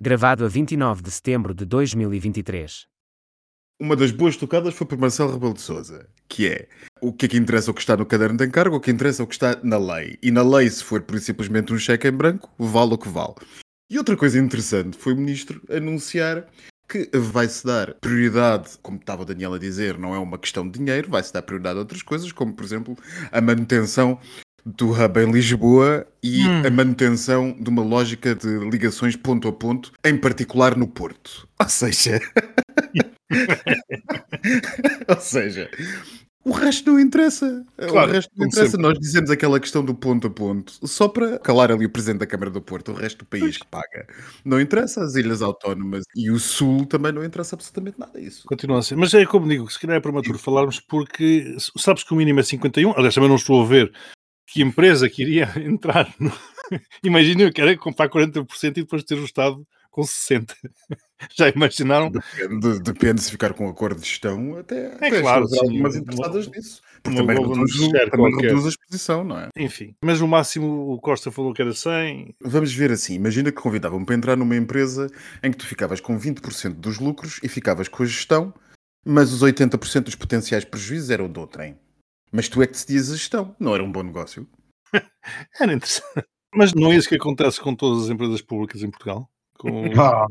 Gravado a 29 de setembro de 2023. Uma das boas tocadas foi para Marcelo Rebelo de Souza, que é o que é que interessa o que está no caderno de encargo, o que interessa o que está na lei. E na lei, se for por simplesmente um cheque em branco, vale o que vale. E outra coisa interessante foi o ministro anunciar que vai-se dar prioridade, como estava o Daniel a dizer, não é uma questão de dinheiro, vai-se dar prioridade a outras coisas, como por exemplo a manutenção do hub em Lisboa e hum. a manutenção de uma lógica de ligações ponto a ponto, em particular no Porto. Ou seja. Ou seja, o resto não interessa. Claro, o resto não interessa. Sempre. Nós dizemos aquela questão do ponto a ponto só para calar ali o presidente da Câmara do Porto, o resto do país que paga. Não interessa as ilhas autónomas e o Sul também não interessa absolutamente nada isso. Continua a ser. Mas é como digo, se calhar é prematuro falarmos porque sabes que o mínimo é 51. Aliás, também não estou a ver que empresa que iria entrar no... Imagina eu quero comprar 40% e depois ter o Estado com 60%. Já imaginaram? Depende, depende se ficar com acordo de gestão, até, é até claro, sim, algumas interessadas nisso. Porque também, reduz, também reduz a exposição, não é? Enfim, mas no máximo o Costa falou que era 100. Vamos ver assim, imagina que convidavam para entrar numa empresa em que tu ficavas com 20% dos lucros e ficavas com a gestão, mas os 80% dos potenciais prejuízos eram do trem. Mas tu é que decidias a gestão, não era um bom negócio? era interessante. Mas não é isso que acontece com todas as empresas públicas em Portugal? Com... Ah,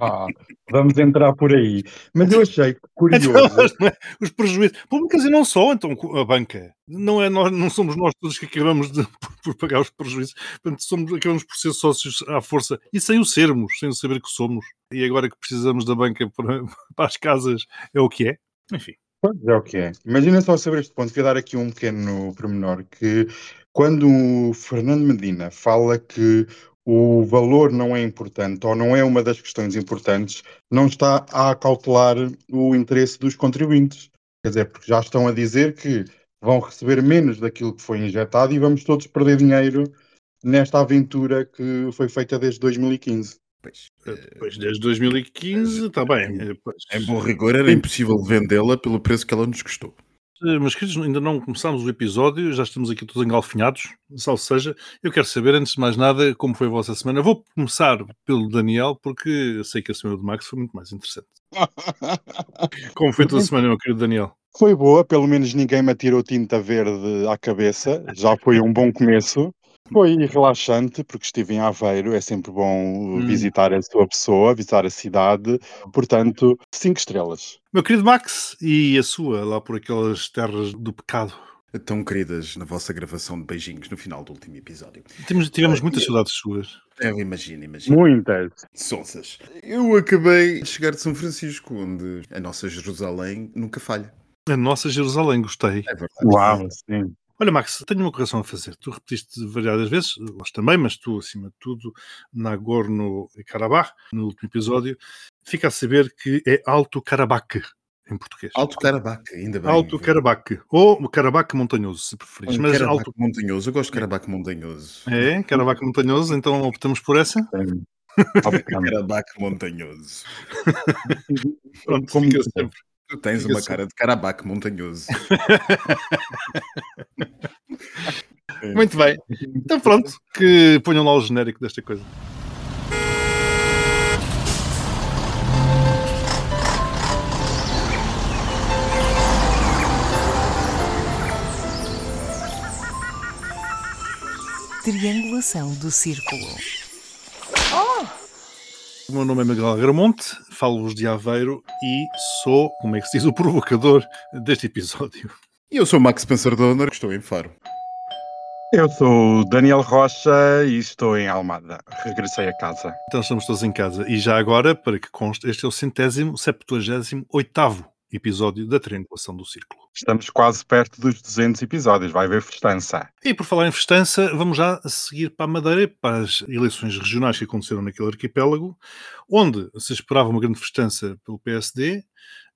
ah, vamos entrar por aí. Mas eu achei curioso. Então, é? os prejuízos públicas e não só, então a banca. Não, é nós, não somos nós todos que acabamos de, por pagar os prejuízos. Portanto, somos, acabamos por ser sócios à força e sem o sermos, sem o saber que somos. E agora que precisamos da banca para, para as casas, é o que é. Enfim. Pois é o que é. Imagina só saber este ponto, queria dar aqui um pequeno pormenor, que quando o Fernando Medina fala que o valor não é importante ou não é uma das questões importantes, não está a cautelar o interesse dos contribuintes. Quer dizer, porque já estão a dizer que vão receber menos daquilo que foi injetado e vamos todos perder dinheiro nesta aventura que foi feita desde 2015. Pois, pois desde 2015 está bem. Em bom rigor, era impossível vendê-la pelo preço que ela nos custou. Eh, mas queridos, ainda não começámos o episódio, já estamos aqui todos engalfinhados, salvo seja. Eu quero saber, antes de mais nada, como foi a vossa semana. Vou começar pelo Daniel, porque eu sei que a semana do Max foi muito mais interessante. como foi a tua semana, meu querido Daniel? Foi boa, pelo menos ninguém me atirou tinta verde à cabeça, já foi um bom começo. Foi relaxante, porque estive em Aveiro, é sempre bom hum. visitar a sua pessoa, visitar a cidade, portanto, cinco estrelas. Meu querido Max, e a sua, lá por aquelas terras do pecado? Tão queridas na vossa gravação de beijinhos no final do último episódio. Tivemos, tivemos muitas saudades suas. Eu imagino, imagino. Muitas. Sonsas. Eu acabei de chegar de São Francisco, onde a nossa Jerusalém nunca falha. A nossa Jerusalém, gostei. É verdade. Uau, sim. Olha, Max, tenho uma correção a fazer. Tu repetiste variadas vezes, nós também, mas tu, acima de tudo, Nagorno-Karabakh, no último episódio, fica a saber que é Alto Karabakh, em português. Alto Karabakh, ainda bem. Alto Karabakh, ou Karabakh montanhoso, se preferires. Mas Karabakh alto... montanhoso, eu gosto de Karabakh montanhoso. É, Karabakh montanhoso, então optamos por essa? Karabakh montanhoso. Pronto, como sempre. Tu tens uma cara de carabaque montanhoso. Muito bem. Então pronto, que ponham lá o genérico desta coisa. Triangulação do círculo. O meu nome é Miguel Agramonte, falo-vos de Aveiro e sou, como é que se diz, o provocador deste episódio. E eu sou Max Spencer Donner, estou em Faro. Eu sou Daniel Rocha e estou em Almada. Regressei a casa. Então estamos todos em casa. E já agora, para que conste, este é o centésimo, septuagésimo, oitavo episódio da Triangulação do Círculo. Estamos quase perto dos 200 episódios, vai haver festança. E por falar em festança, vamos já seguir para a Madeira, para as eleições regionais que aconteceram naquele arquipélago, onde se esperava uma grande festança pelo PSD,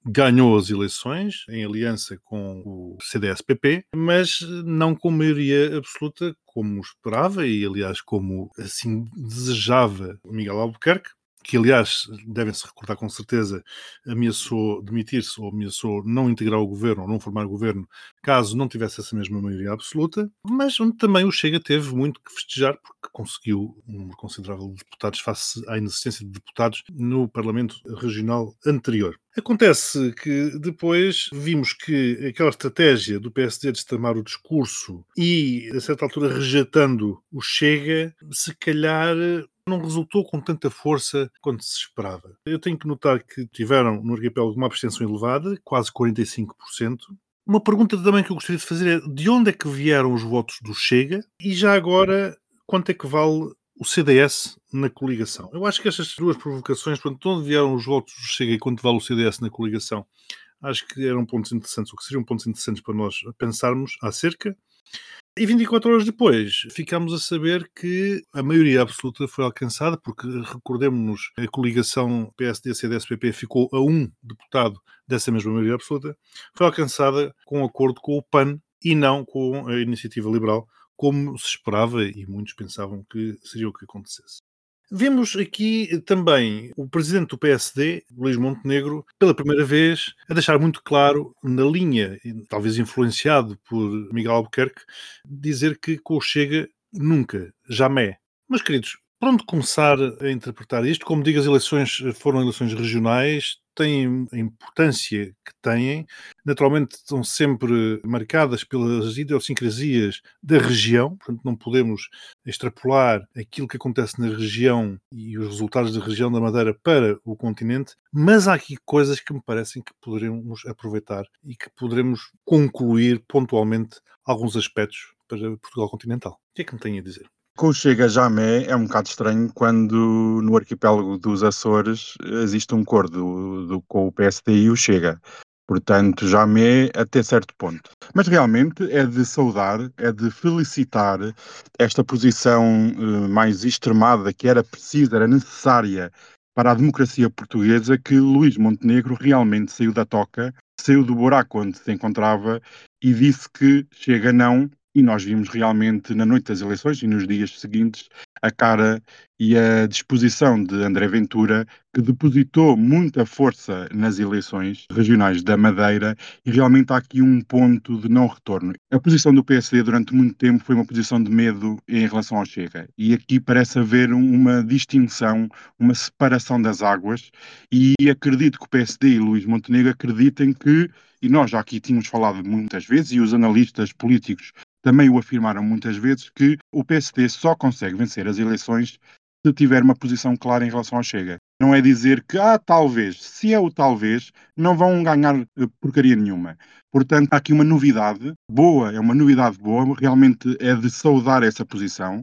ganhou as eleições em aliança com o CDS-PP, mas não com maioria absoluta como esperava e, aliás, como assim desejava Miguel Albuquerque, que aliás, devem-se recordar com certeza, ameaçou demitir-se ou ameaçou não integrar o governo ou não formar o governo caso não tivesse essa mesma maioria absoluta, mas onde também o Chega teve muito que festejar porque conseguiu um número considerável de deputados face à inexistência de deputados no Parlamento Regional anterior. Acontece que depois vimos que aquela estratégia do PSD de extremar o discurso e, a certa altura, rejeitando o Chega, se calhar não resultou com tanta força quanto se esperava. Eu tenho que notar que tiveram no arquipélago uma abstenção elevada, quase 45%. Uma pergunta também que eu gostaria de fazer é de onde é que vieram os votos do Chega e já agora quanto é que vale o CDS na coligação. Eu acho que estas duas provocações, portanto, de onde vieram os votos do Chega e quanto vale o CDS na coligação, acho que eram pontos interessantes, ou que seriam pontos interessantes para nós pensarmos acerca. E 24 horas depois, ficámos a saber que a maioria absoluta foi alcançada, porque recordemos-nos, a coligação PSD-CDS-PP ficou a um deputado dessa mesma maioria absoluta, foi alcançada com acordo com o PAN e não com a Iniciativa Liberal, como se esperava e muitos pensavam que seria o que acontecesse. Vemos aqui também o presidente do PSD, Luís Montenegro, pela primeira vez, a deixar muito claro, na linha, talvez influenciado por Miguel Albuquerque, dizer que com o Chega nunca, jamais. Mas, queridos, por onde começar a interpretar isto? Como digo, as eleições foram eleições regionais, têm a importância que têm, naturalmente estão sempre marcadas pelas idiosincrasias da região, portanto não podemos extrapolar aquilo que acontece na região e os resultados da região da Madeira para o continente, mas há aqui coisas que me parecem que poderemos aproveitar e que poderemos concluir pontualmente alguns aspectos para Portugal continental. O que é que me tem a dizer? Com o Chega Jamé é um bocado estranho quando no arquipélago dos Açores existe um acordo do, com o PSD e o Chega. Portanto, Jamé até certo ponto. Mas realmente é de saudar, é de felicitar esta posição uh, mais extremada que era precisa, era necessária para a democracia portuguesa que Luís Montenegro realmente saiu da toca, saiu do buraco onde se encontrava e disse que chega não e nós vimos realmente na noite das eleições e nos dias seguintes a cara e a disposição de André Ventura, que depositou muita força nas eleições regionais da Madeira. E realmente há aqui um ponto de não retorno. A posição do PSD durante muito tempo foi uma posição de medo em relação ao Chega. E aqui parece haver uma distinção, uma separação das águas. E acredito que o PSD e Luís Montenegro acreditem que e nós já aqui tínhamos falado muitas vezes, e os analistas políticos também o afirmaram muitas vezes, que o PSD só consegue vencer as eleições se tiver uma posição clara em relação ao Chega. Não é dizer que, ah, talvez, se é o talvez, não vão ganhar eh, porcaria nenhuma. Portanto, há aqui uma novidade boa, é uma novidade boa, realmente é de saudar essa posição.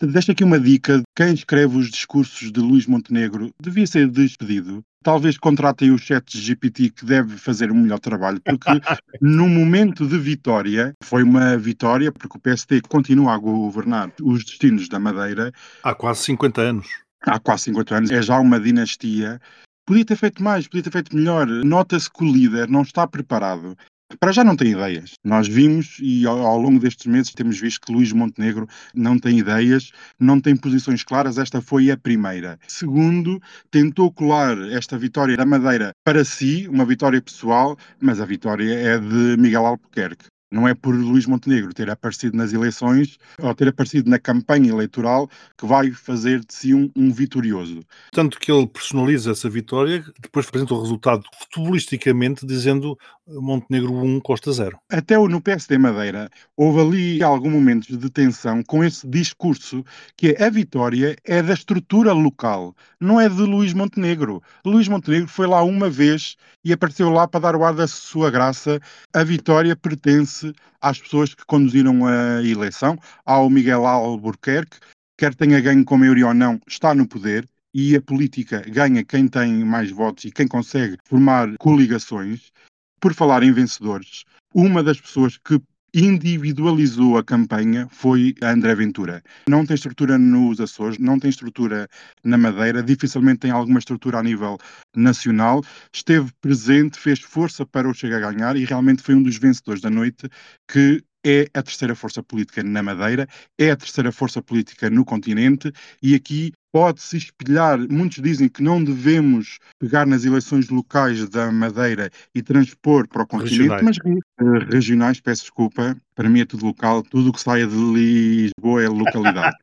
Deixo aqui uma dica: quem escreve os discursos de Luís Montenegro devia ser despedido. Talvez contratem o chat GPT que deve fazer um melhor trabalho, porque no momento de vitória, foi uma vitória, porque o PSD continua a governar os destinos da Madeira. Há quase 50 anos. Há quase 50 anos, é já uma dinastia. Podia ter feito mais, podia ter feito melhor. Nota-se que o líder não está preparado para já não tem ideias. Nós vimos e ao, ao, longo destes meses temos visto que Luís Montenegro não tem ideias, não tem posições claras. Esta foi a primeira. Segundo, tentou colar esta vitória da Madeira para si, uma vitória pessoal, mas a vitória é de Miguel Albuquerque. Não é por Luís Montenegro ter aparecido nas eleições ou ter aparecido na campanha eleitoral que vai fazer de si um, um vitorioso. Tanto que ele personaliza essa vitória, depois apresenta o resultado futebolisticamente dizendo Montenegro 1, Costa 0. Até no PSD Madeira houve ali algum momento de tensão com esse discurso que a vitória é da estrutura local, não é de Luís Montenegro. Luís Montenegro foi lá uma vez e apareceu lá para dar o ar da sua graça. A vitória pertence às pessoas que conduziram a eleição, ao Miguel Albuquerque, quer tenha ganho com maioria ou não, está no poder e a política ganha quem tem mais votos e quem consegue formar coligações. Por falar em vencedores, uma das pessoas que individualizou a campanha foi a André Ventura. Não tem estrutura nos Açores, não tem estrutura na Madeira, dificilmente tem alguma estrutura a nível nacional. Esteve presente, fez força para o chegar a ganhar e realmente foi um dos vencedores da noite que é a terceira força política na Madeira, é a terceira força política no continente e aqui pode-se espelhar. Muitos dizem que não devemos pegar nas eleições locais da Madeira e transpor para o continente, Regionais. mas eh, regionais, peço desculpa, para mim é tudo local, tudo o que saia de Lisboa é localidade.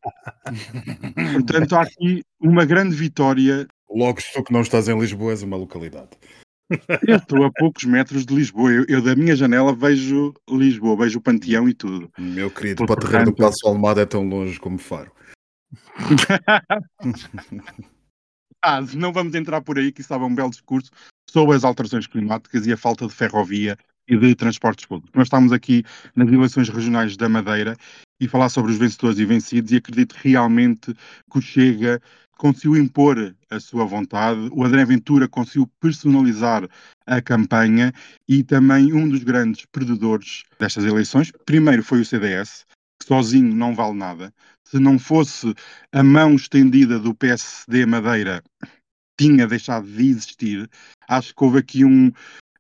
Portanto, há aqui uma grande vitória. Logo, tu que não estás em Lisboa, és uma localidade. Eu estou a poucos metros de Lisboa. Eu, eu da minha janela vejo Lisboa, vejo o Panteão e tudo. Meu querido, Por- para o terreiro do Passo Almada é tão longe como Faro. Ah, não vamos entrar por aí, que estava um belo discurso sobre as alterações climáticas e a falta de ferrovia e de transportes públicos. Nós estamos aqui nas eleições regionais da Madeira e falar sobre os vencedores e vencidos e acredito realmente que o Chega conseguiu impor a sua vontade, o André Ventura conseguiu personalizar a campanha e também um dos grandes perdedores destas eleições, primeiro foi o CDS, que sozinho não vale nada. Se não fosse a mão estendida do PSD Madeira tinha deixado de existir. Acho que houve aqui um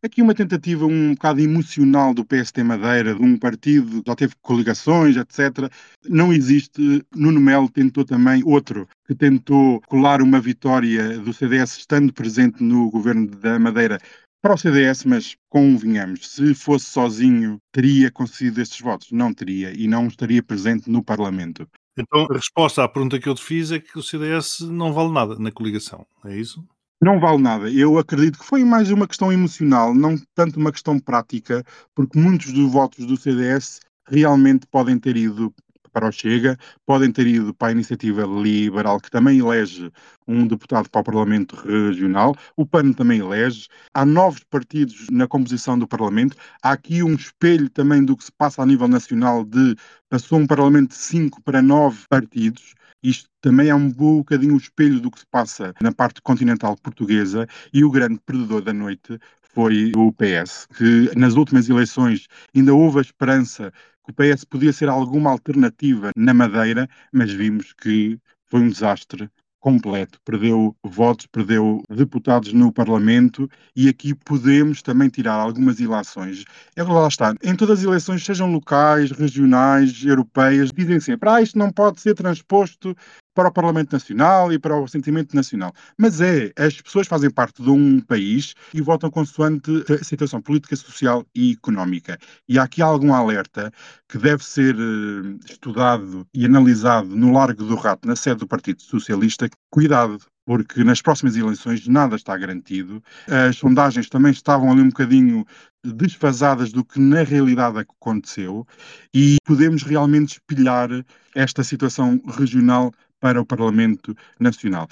aqui uma tentativa um bocado emocional do PSD Madeira, de um partido que já teve coligações, etc. Não existe. Nuno Melo tentou também outro que tentou colar uma vitória do CDS estando presente no governo da Madeira para o CDS, mas convenhamos, se fosse sozinho, teria conseguido estes votos? Não teria e não estaria presente no Parlamento. Então, a resposta à pergunta que eu te fiz é que o CDS não vale nada na coligação, é isso? Não vale nada. Eu acredito que foi mais uma questão emocional, não tanto uma questão prática, porque muitos dos votos do CDS realmente podem ter ido para o Chega, podem ter ido para a iniciativa liberal, que também elege um deputado para o Parlamento Regional, o PAN também elege, há novos partidos na composição do Parlamento, há aqui um espelho também do que se passa a nível nacional de passou um Parlamento de 5 para 9 partidos, isto também é um bocadinho o espelho do que se passa na parte continental portuguesa e o grande perdedor da noite foi o PS, que nas últimas eleições ainda houve a esperança que o PS podia ser alguma alternativa na Madeira, mas vimos que foi um desastre completo. Perdeu votos, perdeu deputados no Parlamento e aqui podemos também tirar algumas ilações. É lá está. Em todas as eleições, sejam locais, regionais, europeias, dizem sempre: ah, isto não pode ser transposto para o Parlamento Nacional e para o sentimento nacional. Mas é, as pessoas fazem parte de um país e votam consoante a situação política, social e económica. E há aqui algum alerta que deve ser eh, estudado e analisado no Largo do Rato, na sede do Partido Socialista. Cuidado, porque nas próximas eleições nada está garantido. As sondagens também estavam ali um bocadinho desfasadas do que na realidade aconteceu e podemos realmente espelhar esta situação regional para o Parlamento Nacional.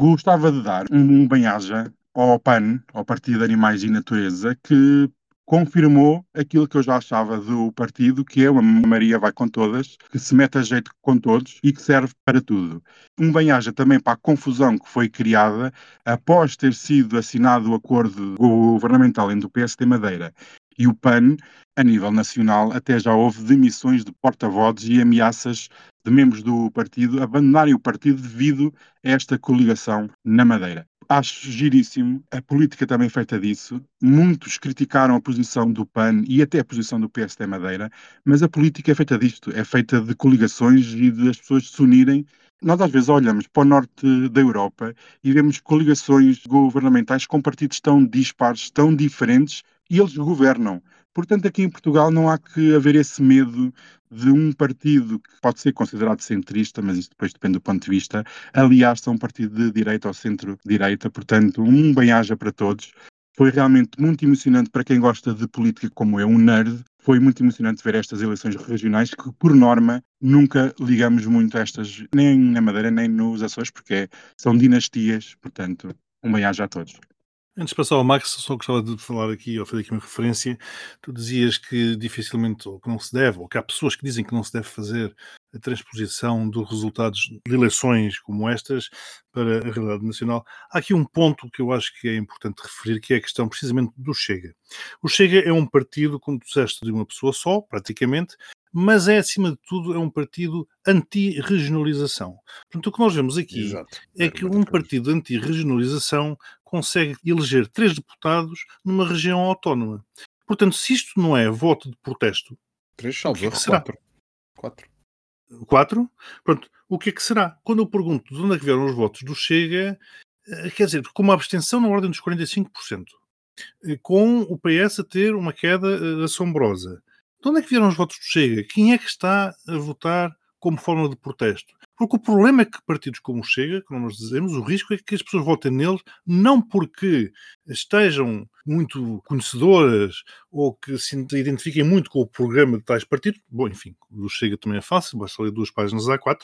Gostava de dar um bem-aja ao PAN, ao Partido de Animais e Natureza, que confirmou aquilo que eu já achava do partido, que é uma Maria vai com todas, que se mete a jeito com todos e que serve para tudo. Um bem-aja também para a confusão que foi criada após ter sido assinado o acordo governamental entre o PSD Madeira e o PAN, a nível nacional, até já houve demissões de porta-vozes e ameaças de membros do partido abandonarem o partido devido a esta coligação na Madeira. Acho giríssimo, a política também feita disso. Muitos criticaram a posição do PAN e até a posição do PSD Madeira, mas a política é feita disto, é feita de coligações e de as pessoas se unirem. Nós às vezes olhamos para o norte da Europa e vemos coligações governamentais com partidos tão dispares, tão diferentes, e eles governam. Portanto, aqui em Portugal não há que haver esse medo de um partido que pode ser considerado centrista, mas isso depois depende do ponto de vista, aliás, a um partido de direita ou centro-direita. Portanto, um bem-aja para todos. Foi realmente muito emocionante para quem gosta de política como eu, um nerd. Foi muito emocionante ver estas eleições regionais que, por norma, nunca ligamos muito a estas, nem na Madeira, nem nos Açores, porque são dinastias. Portanto, um bem-aja a todos. Antes de passar ao Max, só gostava de falar aqui, ou fazer aqui uma referência. Tu dizias que dificilmente, ou que não se deve, ou que há pessoas que dizem que não se deve fazer a transposição dos resultados de eleições como estas para a realidade nacional. Há aqui um ponto que eu acho que é importante referir, que é a questão precisamente do Chega. O Chega é um partido, como tu disseste, de uma pessoa só, praticamente, mas é, acima de tudo, é um partido anti-regionalização. Portanto, o que nós vemos aqui Exato. é que um partido anti-regionalização consegue eleger três deputados numa região autónoma. Portanto, se isto não é voto de protesto, Três salvos, que será? quatro. Quatro. Quatro. Pronto, o que é que será? Quando eu pergunto de onde é que vieram os votos do Chega, eh, quer dizer, com uma abstenção na ordem dos 45%, eh, com o PS a ter uma queda eh, assombrosa. De onde é que vieram os votos do Chega? Quem é que está a votar como forma de protesto? Porque o problema é que partidos como o Chega, como nós dizemos, o risco é que as pessoas votem neles não porque estejam muito conhecedoras ou que se identifiquem muito com o programa de tais partidos. Bom, enfim, o Chega também é fácil, basta ler duas páginas A4,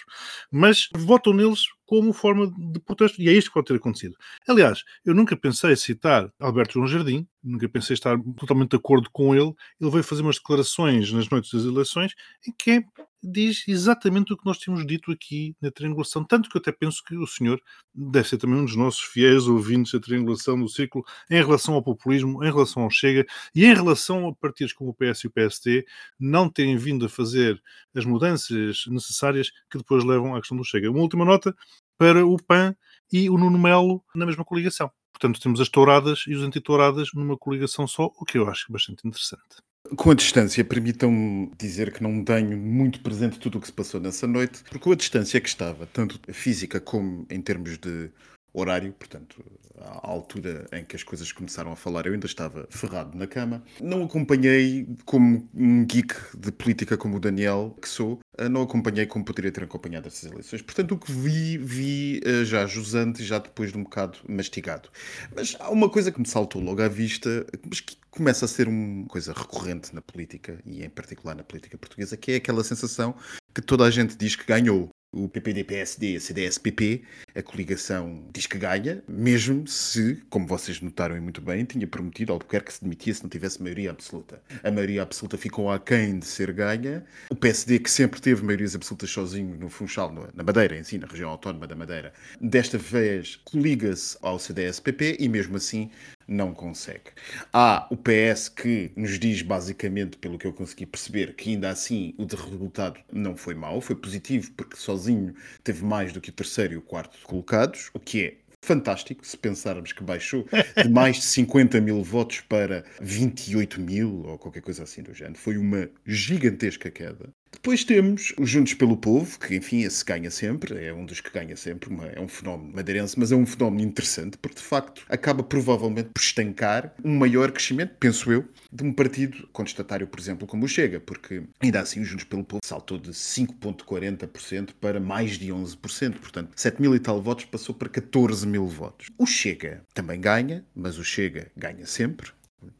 mas votam neles como forma de protesto e é isto que pode ter acontecido. Aliás, eu nunca pensei citar Alberto João Jardim, nunca pensei estar totalmente de acordo com ele. Ele veio fazer umas declarações nas noites das eleições em que é diz exatamente o que nós tínhamos dito aqui na triangulação. Tanto que eu até penso que o senhor deve ser também um dos nossos fiéis ouvintes da triangulação do círculo em relação ao populismo, em relação ao Chega e em relação a partidos como o PS e o PST não terem vindo a fazer as mudanças necessárias que depois levam à questão do Chega. Uma última nota para o PAN e o Nuno Melo na mesma coligação. Portanto, temos as touradas e os antitouradas numa coligação só, o que eu acho bastante interessante. Com a distância, permitam-me dizer que não tenho muito presente tudo o que se passou nessa noite, porque com a distância que estava, tanto física como em termos de horário, portanto, à altura em que as coisas começaram a falar, eu ainda estava ferrado na cama. Não acompanhei como um geek de política como o Daniel, que sou, eh, não acompanhei como poderia ter acompanhado essas eleições. Portanto, o que vi, vi eh, já jusante, já depois de um bocado mastigado. Mas há uma coisa que me saltou logo à vista, mas que começa a ser uma coisa recorrente na política, e em particular na política portuguesa, que é aquela sensação que toda a gente diz que ganhou o PPD-PSD, a CDS-PP, a coligação diz que ganha, mesmo se, como vocês notaram muito bem, tinha prometido quer que se demitia se não tivesse maioria absoluta. A maioria absoluta ficou aquém de ser ganha. O PSD, que sempre teve maiorias absolutas sozinho no Funchal, na Madeira, em si, na região autónoma da Madeira, desta vez coliga-se ao CDS-PP e mesmo assim não consegue. Há o PS que nos diz, basicamente, pelo que eu consegui perceber, que ainda assim o resultado não foi mau, foi positivo, porque sozinho teve mais do que o terceiro e o quarto colocados, o que é fantástico, se pensarmos que baixou de mais de 50 mil votos para 28 mil ou qualquer coisa assim do género. Foi uma gigantesca queda. Depois temos os Juntos pelo Povo, que enfim, esse ganha sempre, é um dos que ganha sempre, uma, é um fenómeno madeirense, mas é um fenómeno interessante, porque de facto acaba provavelmente por estancar um maior crescimento, penso eu, de um partido contestatário, por exemplo, como o Chega, porque ainda assim os Juntos pelo Povo saltou de 5,40% para mais de 11%, portanto, 7 mil e tal votos passou para 14 mil votos. O Chega também ganha, mas o Chega ganha sempre,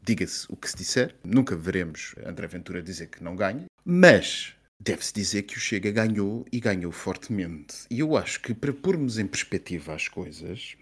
diga-se o que se disser, nunca veremos André Ventura dizer que não ganha, mas Deve-se dizer que o Chega ganhou e ganhou fortemente. E eu acho que para pormos em perspectiva as coisas,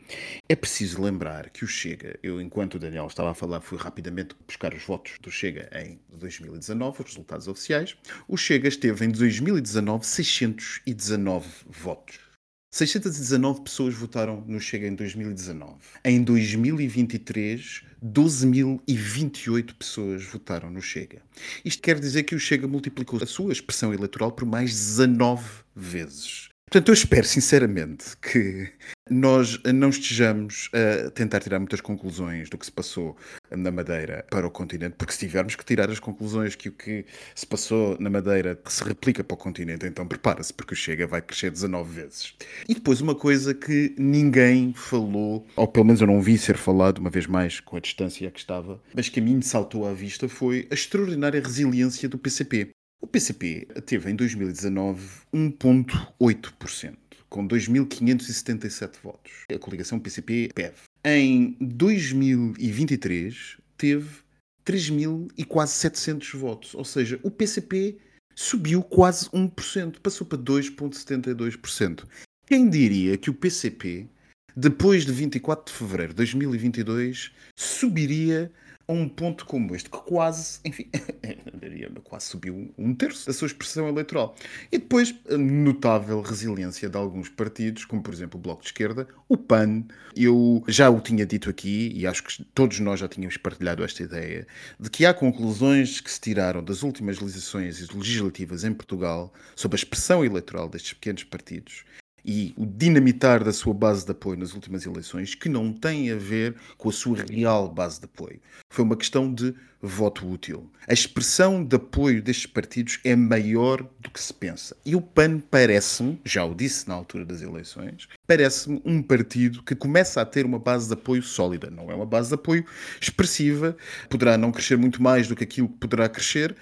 é preciso lembrar que o Chega, eu enquanto o Daniel estava a falar, fui rapidamente buscar os votos do Chega em 2019, os resultados oficiais. O Chega esteve em 2019 619 votos. 619 pessoas votaram no Chega em 2019. Em 2023, 12.028 pessoas votaram no Chega. Isto quer dizer que o Chega multiplicou a sua expressão eleitoral por mais 19 vezes. Portanto, eu espero sinceramente que nós não estejamos a tentar tirar muitas conclusões do que se passou na Madeira para o continente, porque se tivermos que tirar as conclusões que o que se passou na Madeira se replica para o continente, então prepara-se, porque o Chega vai crescer 19 vezes. E depois uma coisa que ninguém falou, ou pelo menos eu não vi ser falado, uma vez mais com a distância que estava, mas que a mim me saltou à vista foi a extraordinária resiliência do PCP. O PCP teve em 2019 1,8%, com 2.577 votos. A coligação PCP-PEV. Em 2023 teve 3.000 e quase 700 votos, ou seja, o PCP subiu quase 1%, passou para 2,72%. Quem diria que o PCP, depois de 24 de fevereiro de 2022, subiria a um ponto como este, que quase, enfim, quase subiu um terço da sua expressão eleitoral. E depois, a notável resiliência de alguns partidos, como por exemplo o Bloco de Esquerda, o PAN. Eu já o tinha dito aqui, e acho que todos nós já tínhamos partilhado esta ideia, de que há conclusões que se tiraram das últimas legislações legislativas em Portugal sobre a expressão eleitoral destes pequenos partidos e o dinamitar da sua base de apoio nas últimas eleições, que não tem a ver com a sua real base de apoio. Foi uma questão de voto útil. A expressão de apoio destes partidos é maior do que se pensa. E o PAN parece-me, já o disse na altura das eleições, parece-me um partido que começa a ter uma base de apoio sólida. Não é uma base de apoio expressiva, poderá não crescer muito mais do que aquilo que poderá crescer,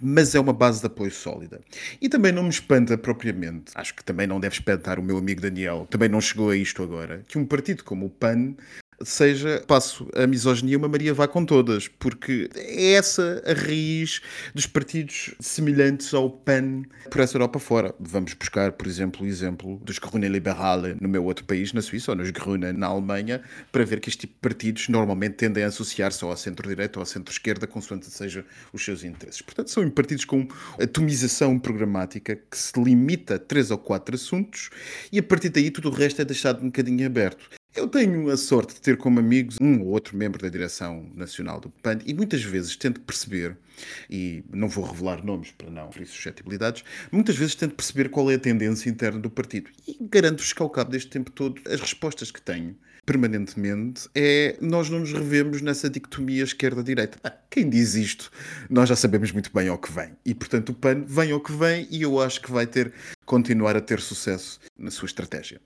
mas é uma base de apoio sólida. E também não me espanta propriamente, acho que também não deve espantar o meu amigo Daniel, também não chegou a isto agora, que um partido como o PAN seja, passo a misoginia, uma Maria vá com todas, porque é essa a raiz dos partidos semelhantes ao PAN por essa Europa fora. Vamos buscar, por exemplo, o exemplo dos Grüne Liberale no meu outro país, na Suíça, ou nos Grüne na Alemanha, para ver que este tipo de partidos normalmente tendem a associar-se ao centro-direita ou ao centro-esquerda, consoante sejam os seus interesses. Portanto, são partidos com atomização programática que se limita a três ou quatro assuntos e a partir daí tudo o resto é deixado um bocadinho aberto. Eu tenho a sorte de ter como amigos um ou outro membro da direção nacional do PAN e muitas vezes tento perceber, e não vou revelar nomes para não ferir suscetibilidades, muitas vezes tento perceber qual é a tendência interna do partido. E garanto-vos que ao cabo deste tempo todo, as respostas que tenho permanentemente é nós não nos revemos nessa dicotomia esquerda-direita. Ah, quem diz isto, nós já sabemos muito bem ao que vem. E portanto o PAN vem ao que vem e eu acho que vai ter continuar a ter sucesso na sua estratégia.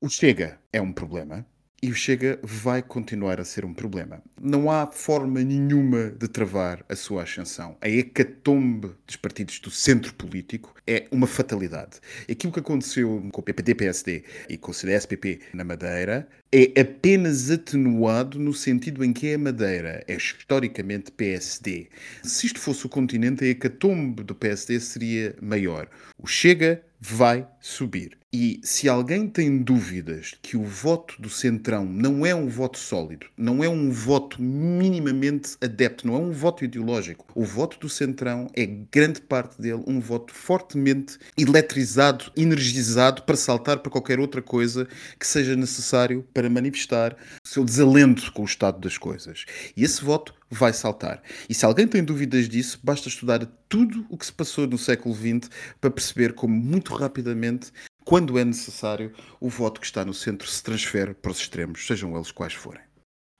O Chega é um problema, e o Chega vai continuar a ser um problema. Não há forma nenhuma de travar a sua ascensão. A hecatombe dos partidos do centro político é uma fatalidade. Aquilo que aconteceu com o PPD-PSD e com o CDS-PP na Madeira é apenas atenuado no sentido em que a Madeira é historicamente PSD. Se isto fosse o continente, a hecatombe do PSD seria maior. O Chega vai subir. E se alguém tem dúvidas que o voto do Centrão não é um voto sólido, não é um voto minimamente adepto, não é um voto ideológico, o voto do Centrão é grande parte dele um voto fortemente eletrizado, energizado para saltar para qualquer outra coisa que seja necessário para manifestar o seu desalento com o estado das coisas. E esse voto vai saltar. E se alguém tem dúvidas disso, basta estudar tudo o que se passou no século XX para perceber como muito rapidamente, quando é necessário, o voto que está no centro se transfere para os extremos, sejam eles quais forem.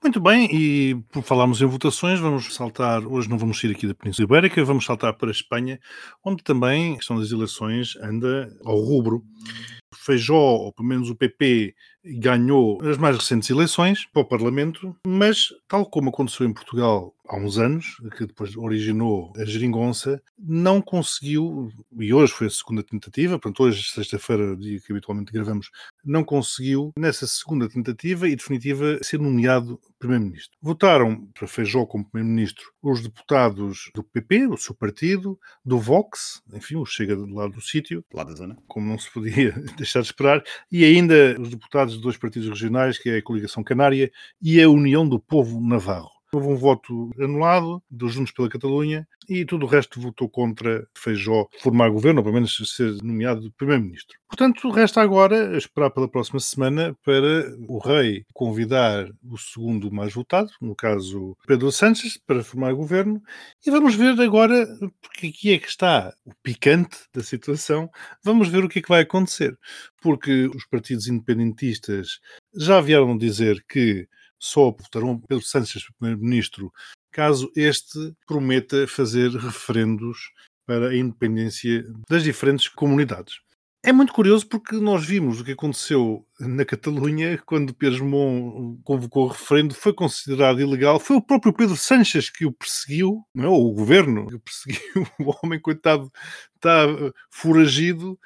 Muito bem, e por falarmos em votações, vamos saltar, hoje não vamos sair aqui da Península Ibérica, vamos saltar para a Espanha, onde também a questão das eleições anda ao rubro. Feijó, ou pelo menos o PP, ganhou as mais recentes eleições para o Parlamento, mas, tal como aconteceu em Portugal há uns anos, que depois originou a geringonça, não conseguiu, e hoje foi a segunda tentativa, portanto, hoje, sexta-feira, dia que habitualmente gravamos, não conseguiu, nessa segunda tentativa e definitiva, ser nomeado Primeiro-Ministro. Votaram para Feijó como Primeiro-Ministro os deputados do PP, o seu partido, do Vox, enfim, o Chega do lado do sítio, lá da zona, como não se podia deixar de esperar, e ainda os deputados de dois partidos regionais, que é a Coligação Canária e a União do Povo Navarro. Houve um voto anulado dos Juntos pela Catalunha e tudo o resto votou contra Feijó formar governo, ou pelo menos ser nomeado primeiro-ministro. Portanto, resta agora esperar pela próxima semana para o rei convidar o segundo mais votado, no caso Pedro Sánchez, para formar governo. E vamos ver agora, porque aqui é que está o picante da situação, vamos ver o que é que vai acontecer. Porque os partidos independentistas já vieram dizer que só votarão Pedro Sánchez primeiro-ministro caso este prometa fazer referendos para a independência das diferentes comunidades. É muito curioso porque nós vimos o que aconteceu na Catalunha quando Pedro Mon convocou o referendo, foi considerado ilegal. Foi o próprio Pedro Sanches que o perseguiu, não é? o governo que o perseguiu. O homem, coitado, está foragido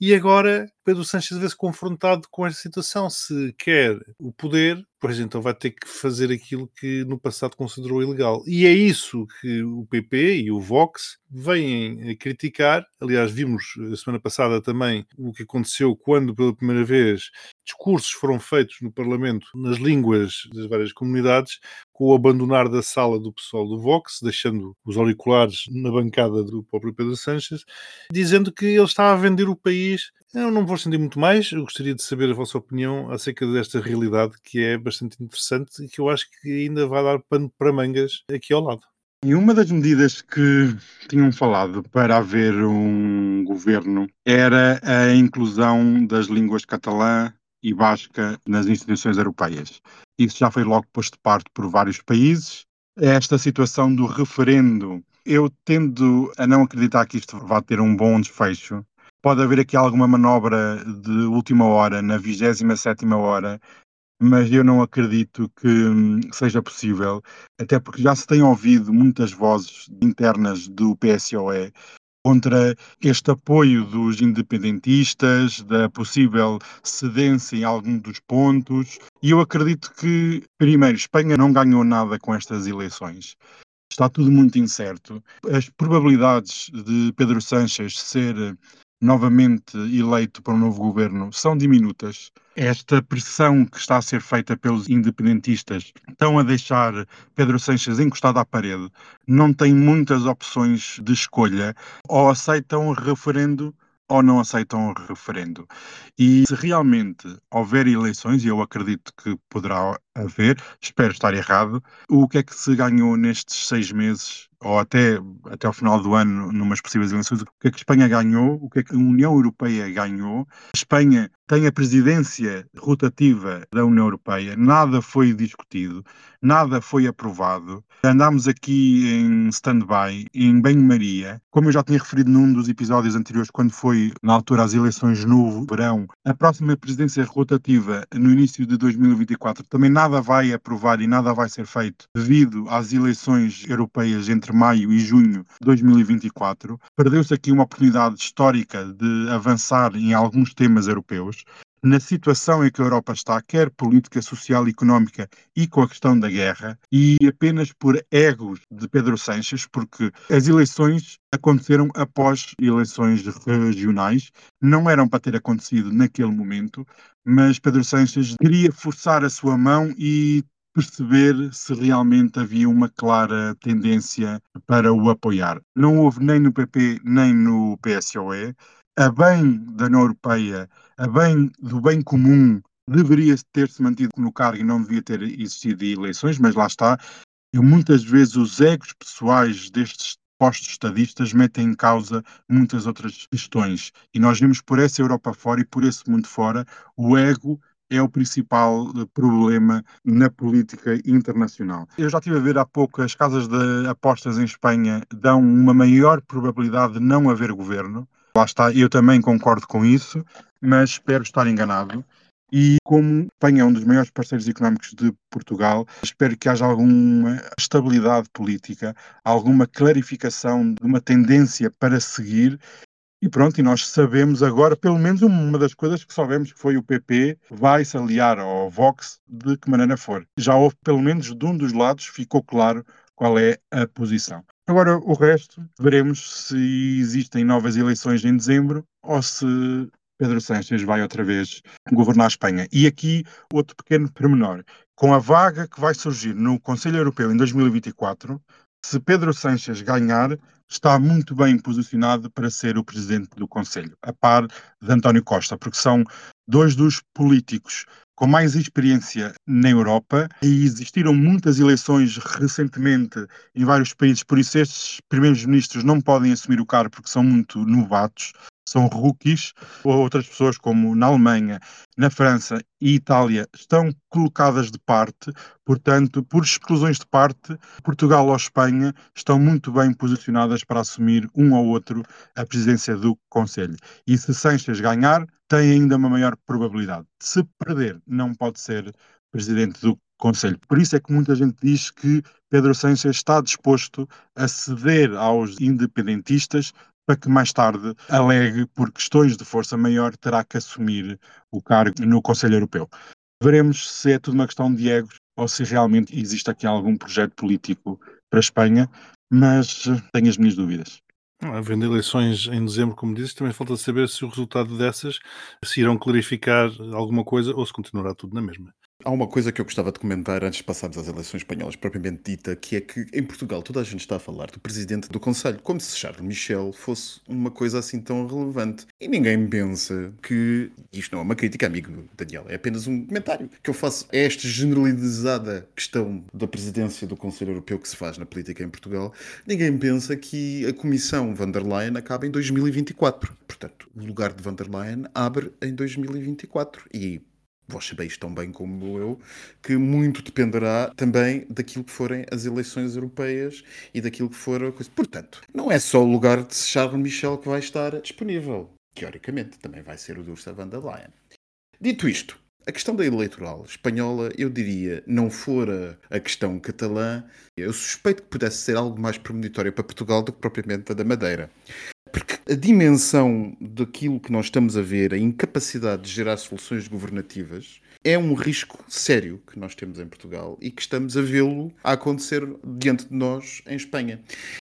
e agora Pedro Sánchez vê-se confrontado com esta situação. Se quer o poder, pois então vai ter que fazer aquilo que no passado considerou ilegal. E é isso que o PP e o Vox vêm criticar. Aliás, vimos a semana passada também o que aconteceu quando, pela primeira vez, discursos foram feitos no Parlamento nas línguas das várias comunidades, com o abandonar da sala do pessoal do Vox, deixando os auriculares na bancada do próprio Pedro Sánchez, dizendo que ele está a vender o país. Eu não vou estender muito mais, eu gostaria de saber a vossa opinião acerca desta realidade que é bastante interessante e que eu acho que ainda vai dar pano para mangas aqui ao lado. E uma das medidas que tinham falado para haver um governo era a inclusão das línguas catalã e basca nas instituições europeias. Isso já foi logo posto de parte por vários países. Esta situação do referendo, eu tendo a não acreditar que isto vá ter um bom desfecho. Pode haver aqui alguma manobra de última hora, na 27 hora, mas eu não acredito que hum, seja possível, até porque já se tem ouvido muitas vozes internas do PSOE contra este apoio dos independentistas, da possível cedência em algum dos pontos. E eu acredito que, primeiro, Espanha não ganhou nada com estas eleições. Está tudo muito incerto. As probabilidades de Pedro Sánchez ser novamente eleito para um novo governo são diminutas. Esta pressão que está a ser feita pelos independentistas estão a deixar Pedro Sánchez encostado à parede. Não tem muitas opções de escolha. Ou aceitam o referendo ou não aceitam o referendo. E se realmente houver eleições, e eu acredito que poderá haver, espero estar errado, o que é que se ganhou nestes seis meses ou até, até ao final do ano, numas possíveis eleições, o que é que Espanha ganhou, o que é que a União Europeia ganhou. Espanha tem a presidência rotativa da União Europeia, nada foi discutido, nada foi aprovado. Andámos aqui em stand-by, em banho-maria. Como eu já tinha referido num dos episódios anteriores, quando foi na altura as eleições no verão, a próxima presidência rotativa no início de 2024 também nada vai aprovar e nada vai ser feito devido às eleições europeias entre entre maio e junho de 2024, perdeu-se aqui uma oportunidade histórica de avançar em alguns temas europeus. Na situação em que a Europa está, quer política social económica e com a questão da guerra, e apenas por egos de Pedro Sánchez, porque as eleições aconteceram após eleições regionais, não eram para ter acontecido naquele momento, mas Pedro Sánchez queria forçar a sua mão e perceber se realmente havia uma clara tendência para o apoiar. Não houve nem no PP nem no PSOE. A bem da União Europeia, a bem do bem comum, deveria ter-se mantido no cargo e não devia ter existido eleições, mas lá está. Eu, muitas vezes os egos pessoais destes postos estadistas metem em causa muitas outras questões. E nós vimos por essa Europa fora e por esse mundo fora o ego é o principal eh, problema na política internacional. Eu já estive a ver há pouco as casas de apostas em Espanha dão uma maior probabilidade de não haver governo. Lá está, eu também concordo com isso, mas espero estar enganado. E como Espanha é um dos maiores parceiros económicos de Portugal, espero que haja alguma estabilidade política, alguma clarificação de uma tendência para seguir e pronto, e nós sabemos agora, pelo menos uma das coisas que sabemos que foi o PP vai se aliar ao Vox de que maneira for. Já houve, pelo menos de um dos lados, ficou claro qual é a posição. Agora, o resto, veremos se existem novas eleições em dezembro ou se Pedro Sánchez vai outra vez governar a Espanha. E aqui, outro pequeno pormenor. Com a vaga que vai surgir no Conselho Europeu em 2024, se Pedro Sánchez ganhar, está muito bem posicionado para ser o presidente do Conselho, a par de António Costa, porque são dois dos políticos com mais experiência na Europa e existiram muitas eleições recentemente em vários países, por isso estes primeiros ministros não podem assumir o cargo porque são muito novatos são rookies, ou outras pessoas como na Alemanha, na França e Itália estão colocadas de parte, portanto, por exclusões de parte, Portugal ou Espanha estão muito bem posicionadas para assumir um ou outro a presidência do Conselho. E se Sanches ganhar, tem ainda uma maior probabilidade. Se perder, não pode ser presidente do Conselho. Por isso é que muita gente diz que Pedro Sánchez está disposto a ceder aos independentistas para que mais tarde alegue, por questões de força maior, terá que assumir o cargo no Conselho Europeu. Veremos se é tudo uma questão de egos ou se realmente existe aqui algum projeto político para a Espanha, mas tenho as minhas dúvidas. Havendo eleições em dezembro, como disse, também falta saber se o resultado dessas se irão clarificar alguma coisa ou se continuará tudo na mesma. Há uma coisa que eu gostava de comentar antes de passarmos às eleições espanholas propriamente dita, que é que em Portugal toda a gente está a falar do presidente do Conselho, como se Charles Michel fosse uma coisa assim tão relevante. E ninguém pensa que isto não é uma crítica, amigo Daniel, é apenas um comentário que eu faço a esta generalizada questão da presidência do Conselho Europeu que se faz na política em Portugal. Ninguém pensa que a Comissão van der Leyen acaba em 2024. Portanto, o lugar de van der Leyen abre em 2024 e vós sabeis tão bem como eu, que muito dependerá também daquilo que forem as eleições europeias e daquilo que for a coisa. Portanto, não é só o lugar de Charles Michel que vai estar disponível. Teoricamente, também vai ser o do Ursula von der Leyen. Dito isto, a questão da eleitoral espanhola, eu diria, não fora a questão catalã, eu suspeito que pudesse ser algo mais premonitório para Portugal do que propriamente a da Madeira. A dimensão daquilo que nós estamos a ver, a incapacidade de gerar soluções governativas, é um risco sério que nós temos em Portugal e que estamos a vê-lo acontecer diante de nós em Espanha.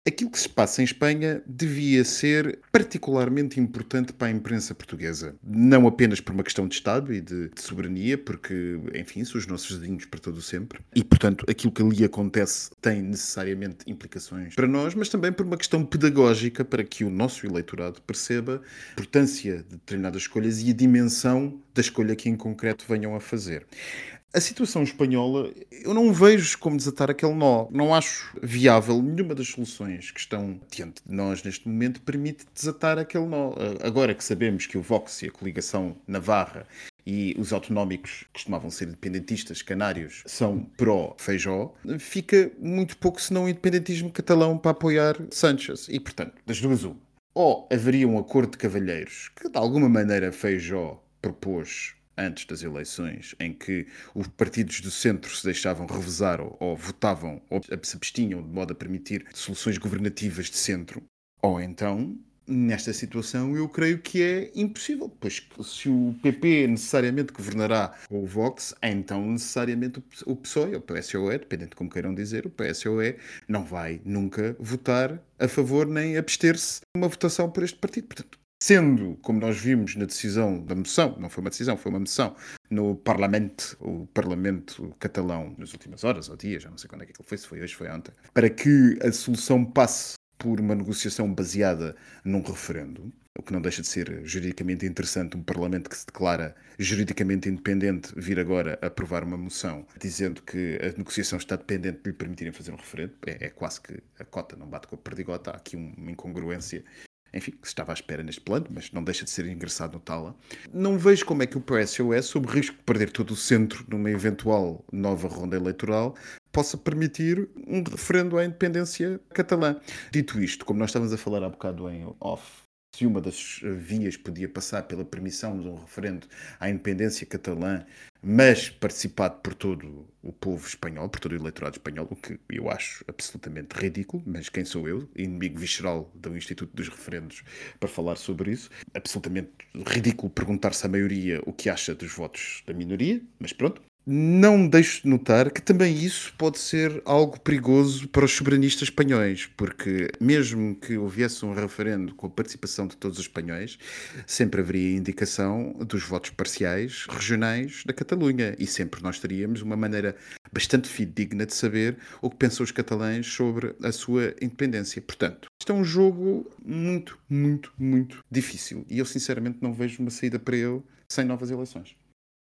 Aquilo que se passa em Espanha devia ser particularmente importante para a imprensa portuguesa. Não apenas por uma questão de Estado e de, de soberania, porque, enfim, são os nossos vizinhos para todo sempre. E, portanto, aquilo que ali acontece tem necessariamente implicações para nós, mas também por uma questão pedagógica para que o nosso eleitorado perceba a importância de determinadas escolhas e a dimensão da escolha que em concreto venham a fazer. A situação espanhola, eu não vejo como desatar aquele nó. Não acho viável nenhuma das soluções que estão diante de nós neste momento permite desatar aquele nó. Agora que sabemos que o Vox e a coligação Navarra e os autonómicos, que costumavam ser independentistas canários, são pró-Feijó, fica muito pouco senão independentismo catalão para apoiar Sánchez. E, portanto, das duas, uma. Ou haveria um acordo de cavalheiros que, de alguma maneira, Feijó propôs antes das eleições, em que os partidos do centro se deixavam revezar ou, ou votavam ou se abstinham de modo a permitir soluções governativas de centro, ou então Nesta situação, eu creio que é impossível, pois se o PP necessariamente governará o Vox, então necessariamente o PSOE, o PSOE, dependendo de como queiram dizer, o PSOE não vai nunca votar a favor nem abster-se de uma votação por este partido. Portanto, Sendo, como nós vimos na decisão da moção, não foi uma decisão, foi uma moção, no Parlamento, o Parlamento catalão, nas últimas horas ou dias, já não sei quando é que aquilo foi, se foi hoje, foi ontem, para que a solução passe por uma negociação baseada num referendo, o que não deixa de ser juridicamente interessante um Parlamento que se declara juridicamente independente vir agora aprovar uma moção dizendo que a negociação está dependente de lhe permitirem fazer um referendo. É, é quase que a cota não bate com a perdigota, há aqui uma incongruência enfim, que se estava à espera neste plano, mas não deixa de ser engraçado notá-la. Não vejo como é que o PSOE, sob risco de perder todo o centro numa eventual nova ronda eleitoral, possa permitir um referendo à independência catalã. Dito isto, como nós estávamos a falar há bocado em off, se uma das vias podia passar pela permissão de um referendo à independência catalã, mas participado por todo o povo espanhol, por todo o eleitorado espanhol, o que eu acho absolutamente ridículo, mas quem sou eu, inimigo visceral do Instituto dos Referendos, para falar sobre isso? Absolutamente ridículo perguntar-se à maioria o que acha dos votos da minoria, mas pronto, não deixo de notar que também isso pode ser algo perigoso para os soberanistas espanhóis, porque mesmo que houvesse um referendo com a participação de todos os espanhóis, sempre haveria indicação dos votos parciais regionais da Catalunha e sempre nós teríamos uma maneira bastante fidedigna de saber o que pensam os catalães sobre a sua independência. Portanto, isto é um jogo muito, muito, muito difícil e eu sinceramente não vejo uma saída para ele sem novas eleições.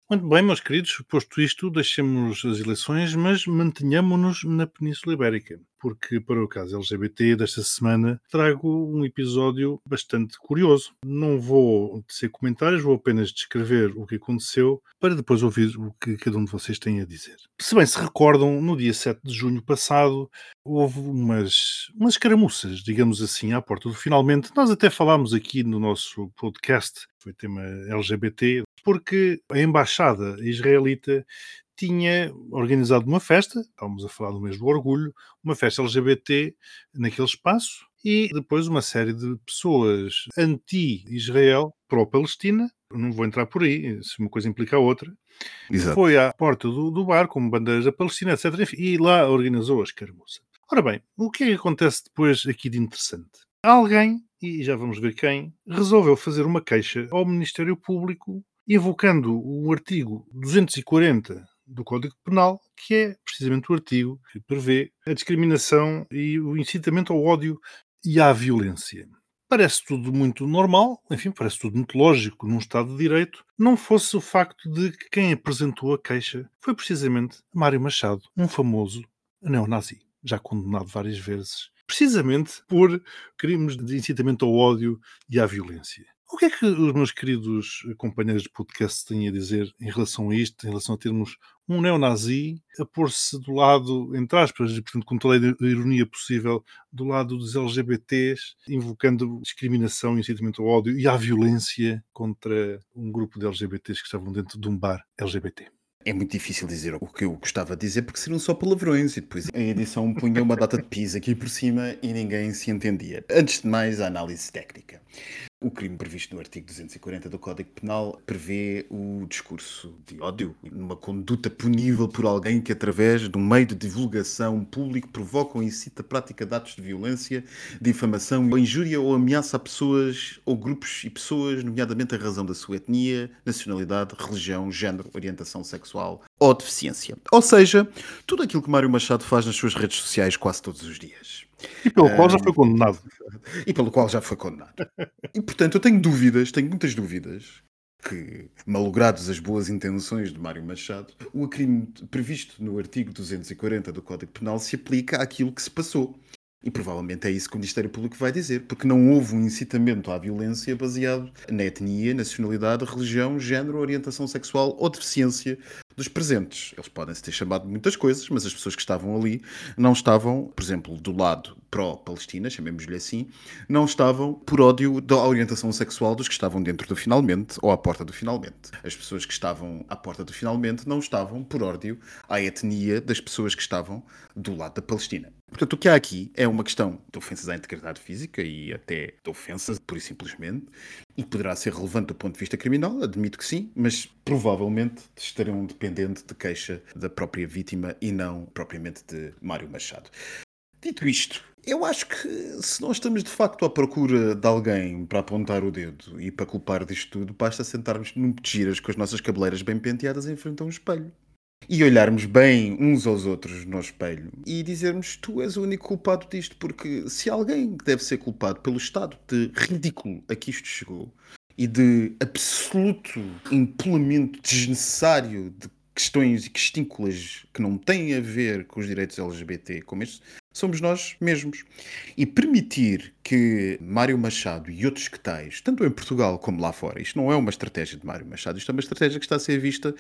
Muito bem, meus queridos, posto isto, deixemos as eleições, mas mantenhamos-nos na Península Ibérica, porque para o caso LGBT desta semana trago um episódio bastante curioso. Não vou tecer comentários, vou apenas descrever o que aconteceu para depois ouvir o que cada um de vocês tem a dizer. Se bem se recordam, no dia 7 de junho passado houve umas, umas escaramuças, digamos assim, à porta do finalmente. Nós até falámos aqui no nosso podcast, foi tema LGBT, porque a embaixada israelita tinha organizado uma festa, estávamos a falar do mês do orgulho, uma festa LGBT naquele espaço e depois uma série de pessoas anti-Israel, pró-Palestina, não vou entrar por aí, se uma coisa implica a outra, Exato. foi à porta do, do, bar com bandeiras da Palestina, etc. e lá organizou a escaramuça. Ora bem, o que é que acontece depois aqui de interessante? Alguém, e já vamos ver quem, resolveu fazer uma queixa ao Ministério Público invocando o artigo 240 do Código Penal, que é precisamente o artigo que prevê a discriminação e o incitamento ao ódio e à violência. Parece tudo muito normal, enfim, parece tudo muito lógico num Estado de Direito, não fosse o facto de que quem apresentou a queixa foi precisamente Mário Machado, um famoso neonazi, já condenado várias vezes, precisamente por crimes de incitamento ao ódio e à violência. O que é que os meus queridos companheiros de podcast têm a dizer em relação a isto, em relação a termos um neonazi a pôr-se do lado, entre aspas, e portanto com toda a ironia possível, do lado dos LGBTs, invocando discriminação, incitamento ao ódio e à violência contra um grupo de LGBTs que estavam dentro de um bar LGBT? É muito difícil dizer o que eu gostava de dizer porque seriam só palavrões e depois a edição punha uma data de pis aqui por cima e ninguém se entendia. Antes de mais, a análise técnica. O crime previsto no artigo 240 do Código Penal prevê o discurso de ódio, numa conduta punível por alguém que, através de um meio de divulgação público, provoca ou incita a prática de atos de violência, difamação, injúria ou ameaça a pessoas ou grupos e pessoas, nomeadamente a razão da sua etnia, nacionalidade, religião, género, orientação sexual ou deficiência. Ou seja, tudo aquilo que Mário Machado faz nas suas redes sociais quase todos os dias. E pelo qual já foi condenado. E pelo qual já foi condenado. E portanto, eu tenho dúvidas, tenho muitas dúvidas, que, malogrados as boas intenções de Mário Machado, o crime previsto no artigo 240 do Código Penal se aplica àquilo que se passou. E provavelmente é isso que o Ministério Público vai dizer, porque não houve um incitamento à violência baseado na etnia, nacionalidade, religião, género, orientação sexual ou deficiência dos presentes. Eles podem se ter chamado de muitas coisas, mas as pessoas que estavam ali não estavam, por exemplo, do lado pró-Palestina, chamemos-lhe assim, não estavam por ódio da orientação sexual dos que estavam dentro do finalmente ou à porta do finalmente. As pessoas que estavam à porta do finalmente não estavam por ódio à etnia das pessoas que estavam do lado da Palestina. Portanto, o que há aqui é uma questão de ofensas à integridade física e até de ofensas, pura e simplesmente, e poderá ser relevante do ponto de vista criminal, admito que sim, mas provavelmente estarão dependente de queixa da própria vítima e não propriamente de Mário Machado. Dito isto, eu acho que se nós estamos de facto à procura de alguém para apontar o dedo e para culpar disto tudo, basta sentarmos num giras com as nossas cabeleiras bem penteadas em frente a um espelho. E olharmos bem uns aos outros no espelho. E dizermos tu és o único culpado disto, porque se alguém deve ser culpado pelo estado de ridículo a que isto chegou e de absoluto empolamento desnecessário de questões e questínculas que não têm a ver com os direitos LGBT, como este, somos nós mesmos. E permitir que Mário Machado e outros que tais, tanto em Portugal como lá fora, isto não é uma estratégia de Mário Machado, isto é uma estratégia que está a ser vista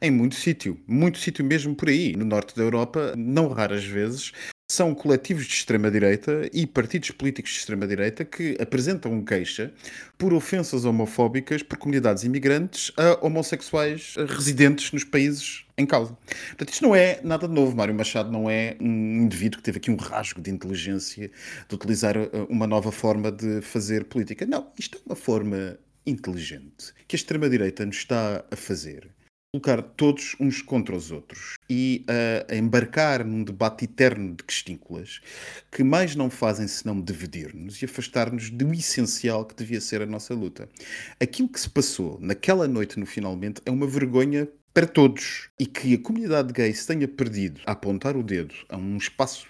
em muito sítio, muito sítio mesmo por aí. No norte da Europa, não raras vezes, são coletivos de extrema-direita e partidos políticos de extrema-direita que apresentam queixa por ofensas homofóbicas por comunidades imigrantes a homossexuais residentes nos países em causa. Portanto, isto não é nada novo. Mário Machado não é um indivíduo que teve aqui um rasgo de inteligência de utilizar uh, uma nova forma de fazer política. Não, isto é uma forma inteligente que a extrema-direita nos está a fazer colocar todos uns contra os outros e uh, embarcar num debate eterno de questínculas que mais não fazem senão dividir-nos e afastar-nos do essencial que devia ser a nossa luta. Aquilo que se passou naquela noite no Finalmente é uma vergonha para todos e que a comunidade gay se tenha perdido a apontar o dedo a um espaço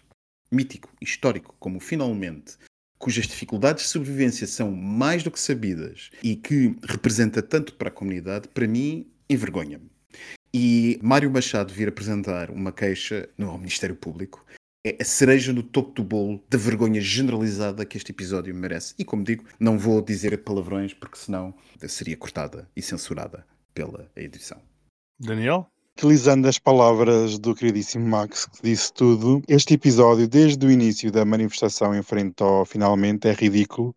mítico, histórico, como Finalmente, cujas dificuldades de sobrevivência são mais do que sabidas e que representa tanto para a comunidade, para mim envergonha-me. E Mário Machado vir apresentar uma queixa no Ministério Público é a cereja no topo do bolo da vergonha generalizada que este episódio merece. E como digo, não vou dizer palavrões porque senão seria cortada e censurada pela edição. Daniel? Utilizando as palavras do queridíssimo Max, que disse tudo, este episódio, desde o início da manifestação em frente ao finalmente, é ridículo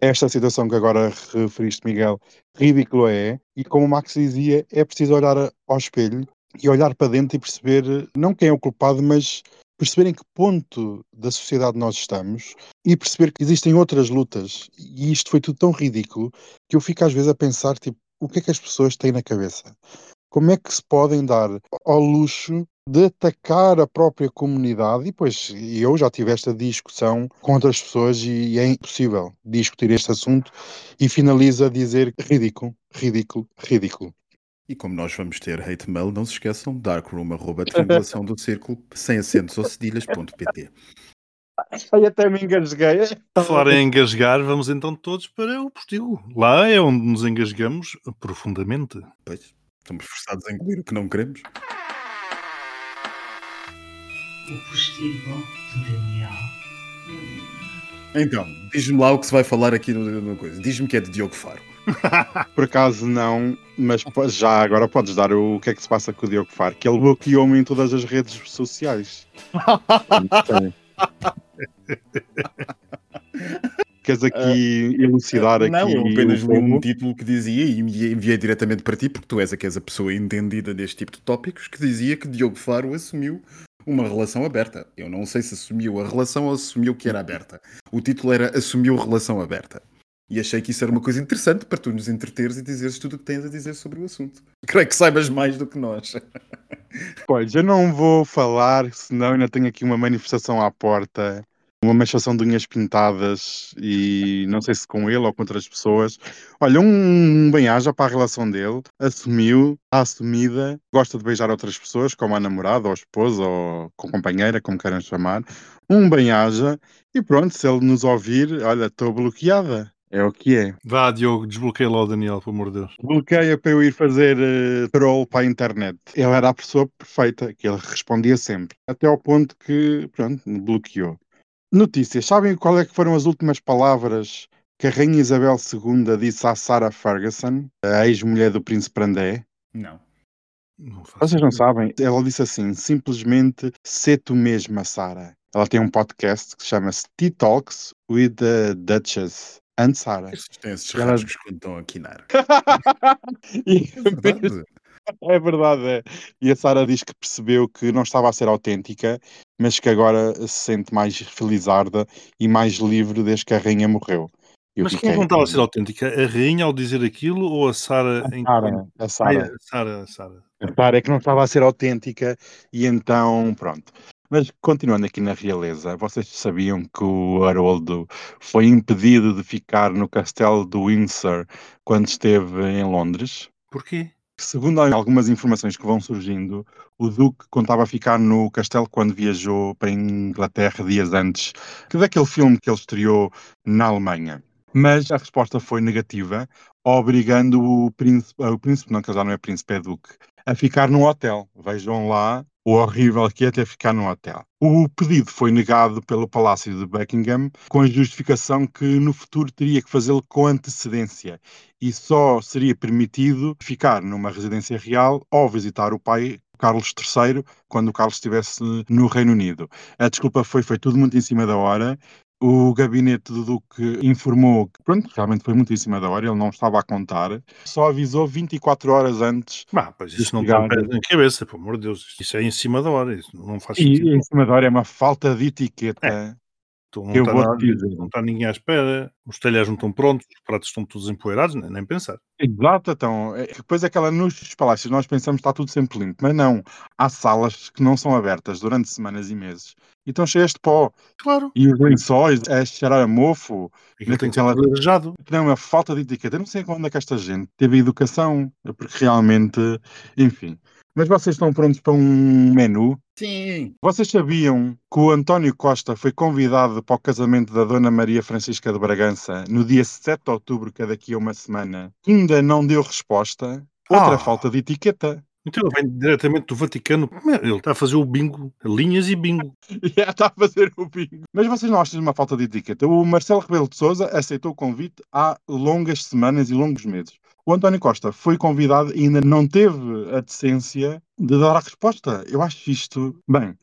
esta situação que agora referiste, Miguel, ridículo é, e como o Max dizia, é preciso olhar ao espelho e olhar para dentro e perceber não quem é o culpado, mas perceber em que ponto da sociedade nós estamos e perceber que existem outras lutas. E isto foi tudo tão ridículo que eu fico às vezes a pensar, tipo, o que é que as pessoas têm na cabeça? Como é que se podem dar ao luxo de atacar a própria comunidade, e pois eu já tive esta discussão com outras pessoas e é impossível discutir este assunto e finaliza a dizer ridículo, ridículo, ridículo. E como nós vamos ter hate mail, não se esqueçam, darkroom.triangulação do círculo, sem acentos ou cedilhas.pt. Ai, até me engasguei. Falar em engasgar, vamos então todos para o postigo. Lá é onde nos engasgamos profundamente. Pois, estamos forçados a engolir o que não queremos. O postigo de Daniel. Então, diz-me lá o que se vai falar aqui no coisa. Diz-me que é de Diogo Faro. Por acaso não, mas já agora podes dar o, o que é que se passa com o Diogo Faro, que ele bloqueou-me em todas as redes sociais. Queres aqui elucidar aqui não, eu apenas o li um título que dizia e enviei, diretamente para ti, porque tu és a que és a pessoa entendida neste tipo de tópicos, que dizia que Diogo Faro assumiu uma relação aberta. Eu não sei se assumiu a relação ou assumiu que era aberta. O título era Assumiu relação aberta. E achei que isso era uma coisa interessante para tu nos entreteres e dizeres tudo o que tens a dizer sobre o assunto. Creio que saibas mais do que nós. Pois, eu não vou falar, senão ainda tenho aqui uma manifestação à porta, uma manifestação de unhas pintadas e não sei se com ele ou com outras pessoas. Olha, um bem-aja para a relação dele, assumiu, está assumida, gosta de beijar outras pessoas, como a namorada ou a esposa ou com companheira, como queiram chamar. Um bem-aja e pronto, se ele nos ouvir, olha, estou bloqueada. É o que é. Vá, Diogo, desbloqueia lá o Daniel, pelo amor de Deus. Bloqueia para eu ir fazer eh, troll para a internet. Ele era a pessoa perfeita, que ele respondia sempre. Até ao ponto que, pronto, me bloqueou. Notícias. Sabem qual é que foram as últimas palavras que a Rainha Isabel II disse à Sarah Ferguson, a ex-mulher do Príncipe André? Não. Não Vocês não sabem? Ela disse assim, simplesmente, sê tu mesma, Sarah. Ela tem um podcast que chama-se Tea Talks with the Duchess and Sarah. Estes têm esses Ela- rasgos quando estão a quinar. E- É verdade. É verdade, é. E a Sara diz que percebeu que não estava a ser autêntica, mas que agora se sente mais felizarda e mais livre desde que a rainha morreu. Eu Mas quem não estava a ser autêntica? A rainha ao dizer aquilo ou a Sara? A Sara, a Sara. Sara, a Sara. A Sara é que não estava a ser autêntica e então, pronto. Mas continuando aqui na realeza, vocês sabiam que o Haroldo foi impedido de ficar no castelo do Windsor quando esteve em Londres? Porquê? Segundo algumas informações que vão surgindo, o Duque contava ficar no castelo quando viajou para a Inglaterra dias antes que daquele filme que ele estreou na Alemanha. Mas a resposta foi negativa, obrigando o príncipe, o príncipe não, que já não é príncipe, é Duque, a ficar num hotel. Vejam lá o horrível que é ter ficar num hotel. O pedido foi negado pelo Palácio de Buckingham com a justificação que no futuro teria que fazê-lo com antecedência e só seria permitido ficar numa residência real ou visitar o pai Carlos III quando o Carlos estivesse no Reino Unido. A desculpa foi, foi tudo muito em cima da hora. O gabinete do Duque informou que, pronto, realmente foi muito em cima da hora, ele não estava a contar, só avisou 24 horas antes. Bah, pois isso não tem pés na cabeça, pelo amor de Deus. Isso é em cima da hora, isso não faz E sentido. em cima da hora é uma falta de etiqueta. Então, não, eu está vou nada- não está ninguém à espera, os telhares não estão prontos, os pratos estão todos empoeirados, nem, nem pensar. Exato, então, é que depois aquela nos palácios nós pensamos que está tudo sempre limpo, mas não, há salas que não são abertas durante semanas e meses e estão cheias de pó. Claro. E os lençóis a cheirar a mofo, tem que não é uma falta de etiqueta. Eu não sei onde é que esta gente teve educação, porque realmente, enfim. Mas vocês estão prontos para um menu? Sim. Vocês sabiam que o António Costa foi convidado para o casamento da Dona Maria Francisca de Bragança no dia 7 de outubro, que é daqui a uma semana? Ainda não deu resposta. Outra Ah. falta de etiqueta. Então ele vem diretamente do Vaticano. Ele está a fazer o bingo, linhas e bingo. Já está a fazer o bingo. Mas vocês não acham uma falta de etiqueta? O Marcelo Rebelo de Sousa aceitou o convite há longas semanas e longos meses. O António Costa foi convidado e ainda não teve a decência de dar a resposta. Eu acho isto. Bem,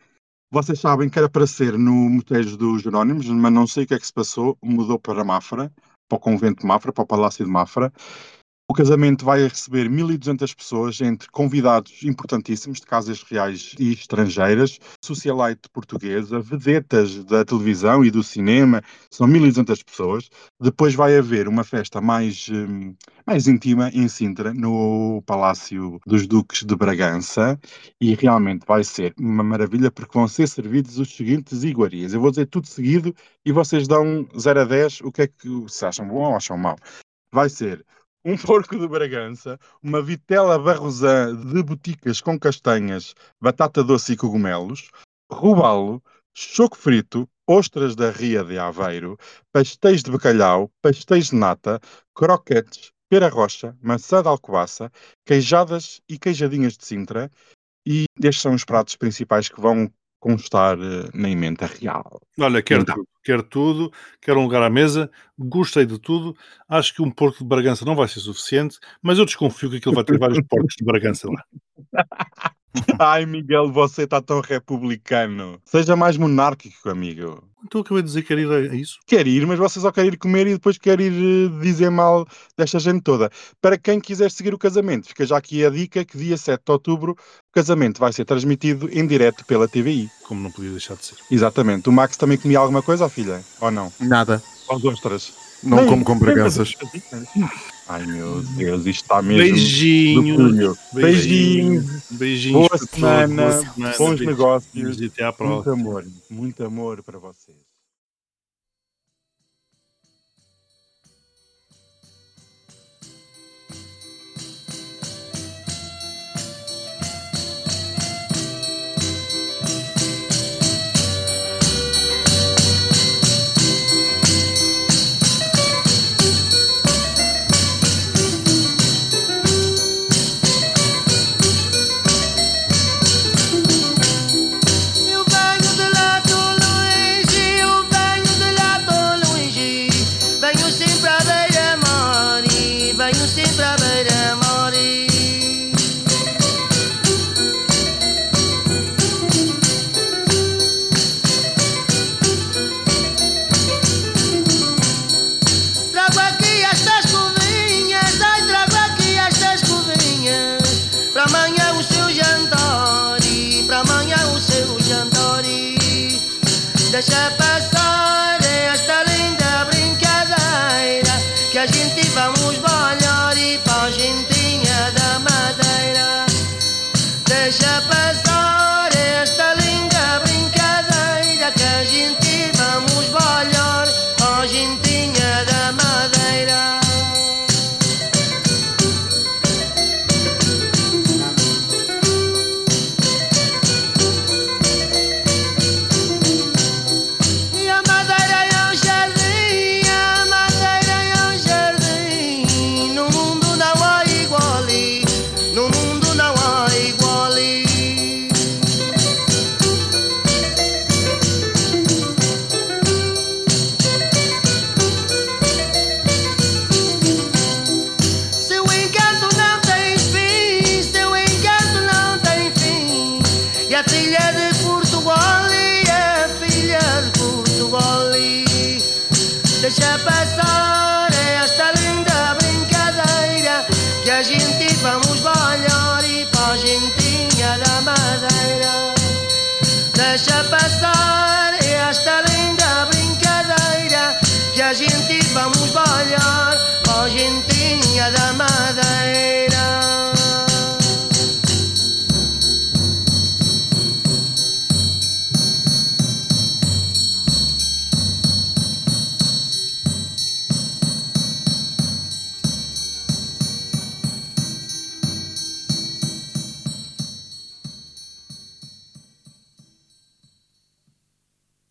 vocês sabem que era para ser no Motejo dos Jerónimos, mas não sei o que é que se passou. Mudou para Mafra, para o convento de Mafra, para o Palácio de Mafra. O casamento vai receber 1.200 pessoas, entre convidados importantíssimos de casas reais e estrangeiras, socialite portuguesa, vedetas da televisão e do cinema, são 1.200 pessoas. Depois vai haver uma festa mais, hum, mais íntima em Sintra, no Palácio dos Duques de Bragança, e realmente vai ser uma maravilha porque vão ser servidos os seguintes iguarias. Eu vou dizer tudo seguido e vocês dão 0 a 10 o que é que se acham bom ou acham mau. Vai ser um porco de Bragança, uma vitela barrosã de boticas com castanhas, batata doce e cogumelos, robalo, choco frito, ostras da Ria de Aveiro, pastéis de bacalhau, pastéis de nata, croquetes, pera rocha, maçã de alcobaça, queijadas e queijadinhas de Sintra. E estes são os pratos principais que vão constar eh, na emenda real. Olha, quero Então. tudo, quero tudo, quero um lugar à mesa, gostei de tudo. Acho que um porco de Bragança não vai ser suficiente, mas eu desconfio que aquilo vai ter vários porcos de Bragança lá. Ai, Miguel, você está tão republicano. Seja mais monárquico, amigo. Então eu acabei de dizer que quero ir a isso. Quer ir, mas você só quer ir comer e depois quer ir eh, dizer mal desta gente toda. Para quem quiser seguir o casamento, fica já aqui a dica que dia 7 de outubro o casamento vai ser transmitido em direto pela TVI. Como não podia deixar de ser. Exatamente. O Max também comia alguma coisa, filha? Ou não? Nada. Aos ostras. Não Nem- como com braganças. Ai meu Deus, isto está mesmo. do Beijinhos. Beijinhos. Beijinhos. Boa semana, bons negócios. E até à Muito próxima. amor. Muito amor para vocês. Deixa